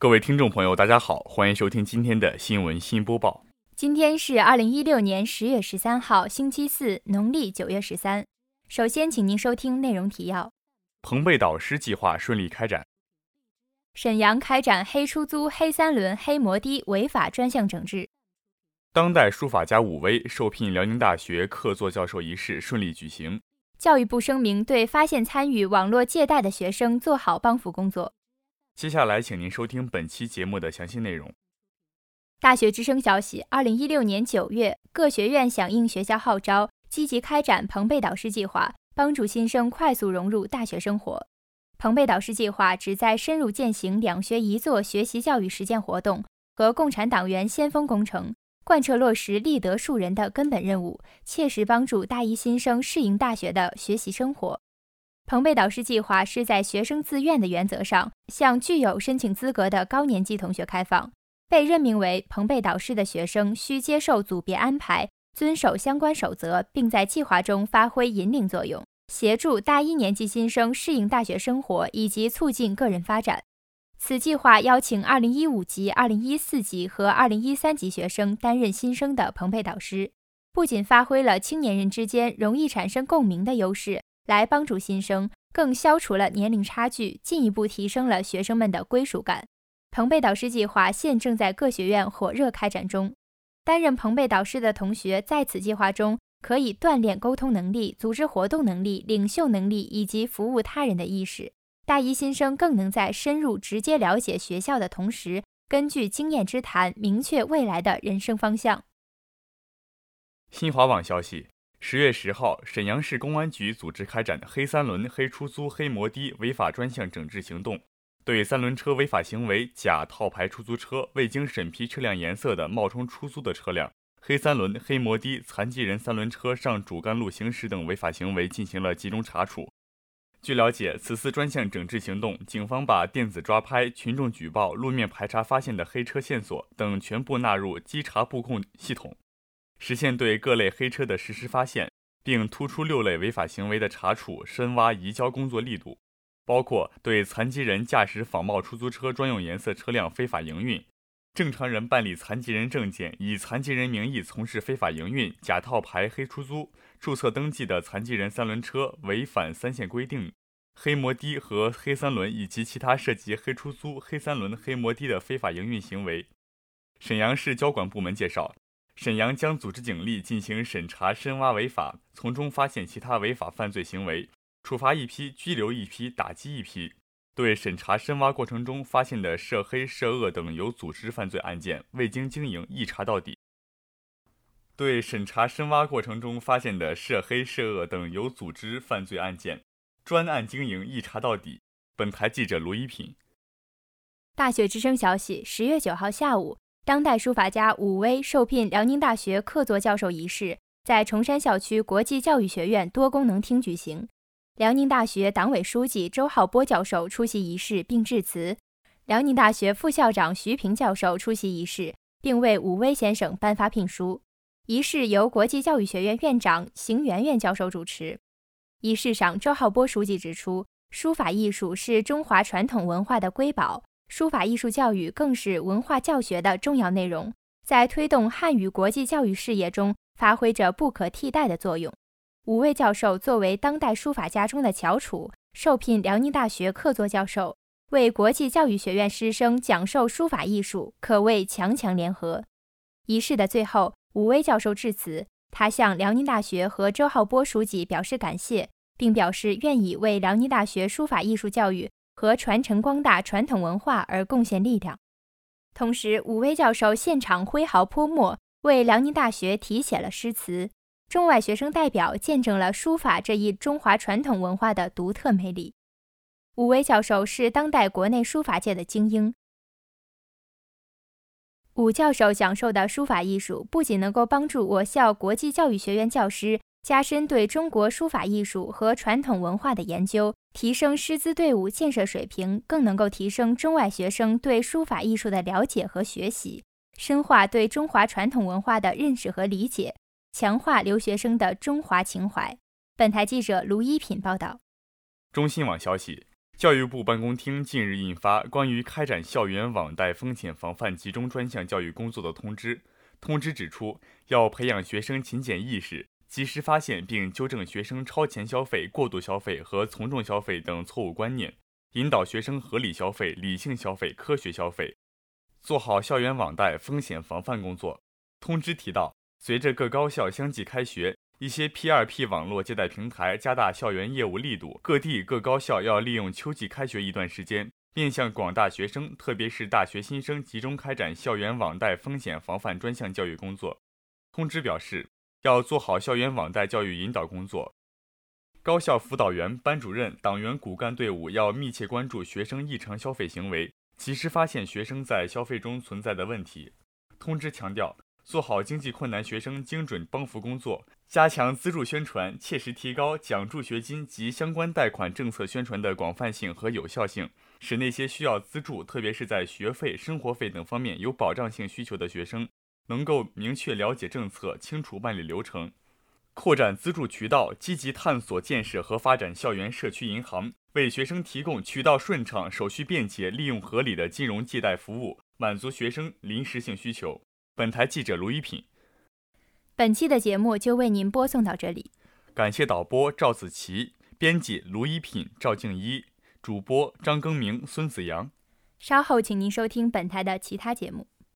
各位听众朋友，大家好，欢迎收听今天的新闻新播报。今天是二零一六年十月十三号，星期四，农历九月十三。首先，请您收听内容提要：彭贝导师计划顺利开展；沈阳开展黑出租、黑三轮、黑摩的违法专项整治；当代书法家武威受聘辽宁大学客座教授仪式顺利举行；教育部声明对发现参与网络借贷的学生做好帮扶工作。接下来，请您收听本期节目的详细内容。大学之声消息：二零一六年九月，各学院响应学校号召，积极开展彭贝导师计划，帮助新生快速融入大学生活。彭贝导师计划旨在深入践行“两学一做”学习教育实践活动和共产党员先锋工程，贯彻落实立德树人的根本任务，切实帮助大一新生适应大学的学习生活。彭贝导师计划是在学生自愿的原则上，向具有申请资格的高年级同学开放。被任命为彭贝导师的学生需接受组别安排，遵守相关守则，并在计划中发挥引领作用，协助大一年级新生适应大学生活以及促进个人发展。此计划邀请2015级、2014级和2013级学生担任新生的彭贝导师，不仅发挥了青年人之间容易产生共鸣的优势。来帮助新生，更消除了年龄差距，进一步提升了学生们的归属感。彭贝导师计划现正在各学院火热开展中。担任彭贝导师的同学在此计划中可以锻炼沟通能力、组织活动能力、领袖能力以及服务他人的意识。大一新生更能在深入直接了解学校的同时，根据经验之谈，明确未来的人生方向。新华网消息。十月十号，沈阳市公安局组织开展“黑三轮、黑出租、黑摩的”违法专项整治行动，对三轮车违法行为、假套牌出租车、未经审批车辆颜色的冒充出租的车辆、黑三轮、黑摩的、残疾人三轮车上主干路行驶等违法行为进行了集中查处。据了解，此次专项整治行动，警方把电子抓拍、群众举报、路面排查发现的黑车线索等全部纳入稽查布控系统。实现对各类黑车的实时发现，并突出六类违法行为的查处、深挖移交工作力度，包括对残疾人驾驶仿冒出租车专用颜色车辆非法营运，正常人办理残疾人证件以残疾人名义从事非法营运、假套牌黑出租、注册登记的残疾人三轮车违反三线规定、黑摩的和黑三轮以及其他涉及黑出租、黑三轮、黑摩的的非法营运行为。沈阳市交管部门介绍。沈阳将组织警力进行审查深挖违法，从中发现其他违法犯罪行为，处罚一批，拘留一批，打击一批。对审查深挖过程中发现的涉黑涉恶等有组织犯罪案件，未经经营一查到底。对审查深挖过程中发现的涉黑涉恶等有组织犯罪案件，专案经营一查到底。本台记者卢一品。大学之声消息：十月九号下午。当代书法家武威受聘辽宁大学客座教授仪式在崇山校区国际教育学院多功能厅举行。辽宁大学党委书记周浩波教授出席仪式并致辞，辽宁大学副校长徐平教授出席仪式并为武威先生颁发聘书。仪式由国际教育学院院长邢媛媛教授主持。仪式上，周浩波书记指出，书法艺术是中华传统文化的瑰宝。书法艺术教育更是文化教学的重要内容，在推动汉语国际教育事业中发挥着不可替代的作用。五位教授作为当代书法家中的翘楚，受聘辽宁大学客座教授，为国际教育学院师生讲授书法艺术，可谓强强联合。仪式的最后，五位教授致辞，他向辽宁大学和周浩波书记表示感谢，并表示愿意为辽宁大学书法艺术教育。和传承光大传统文化而贡献力量。同时，武威教授现场挥毫泼墨，为辽宁大学题写了诗词。中外学生代表见证了书法这一中华传统文化的独特魅力。武威教授是当代国内书法界的精英。武教授讲授的书法艺术，不仅能够帮助我校国际教育学院教师。加深对中国书法艺术和传统文化的研究，提升师资队伍建设水平，更能够提升中外学生对书法艺术的了解和学习，深化对中华传统文化的认识和理解，强化留学生的中华情怀。本台记者卢一品报道。中新网消息：教育部办公厅近日印发《关于开展校园网贷风险防范集中专项教育工作的通知》。通知指出，要培养学生勤俭意识，及时发现并纠正学生超前消费、过度消费和从众消费等错误观念，引导学生合理消费、理性消费、科学消费，做好校园网贷风险防范工作。通知提到，随着各高校相继开学。一些 P2P 网络借贷平台加大校园业务力度，各地各高校要利用秋季开学一段时间，面向广大学生，特别是大学新生，集中开展校园网贷风险防范专项教育工作。通知表示，要做好校园网贷教育引导工作，高校辅导员、班主任、党员骨干队伍要密切关注学生异常消费行为，及时发现学生在消费中存在的问题。通知强调。做好经济困难学生精准帮扶工作，加强资助宣传，切实提高奖助学金及相关贷款政策宣传的广泛性和有效性，使那些需要资助，特别是在学费、生活费等方面有保障性需求的学生，能够明确了解政策，清楚办理流程。扩展资助渠道，积极探索建设和发展校园社区银行，为学生提供渠道顺畅、手续便捷、利用合理的金融借贷服务，满足学生临时性需求。本台记者卢一品，本期的节目就为您播送到这里。感谢导播赵子琪，编辑卢一品、赵静一，主播张更明、孙子阳。稍后请您收听本台的其他节目。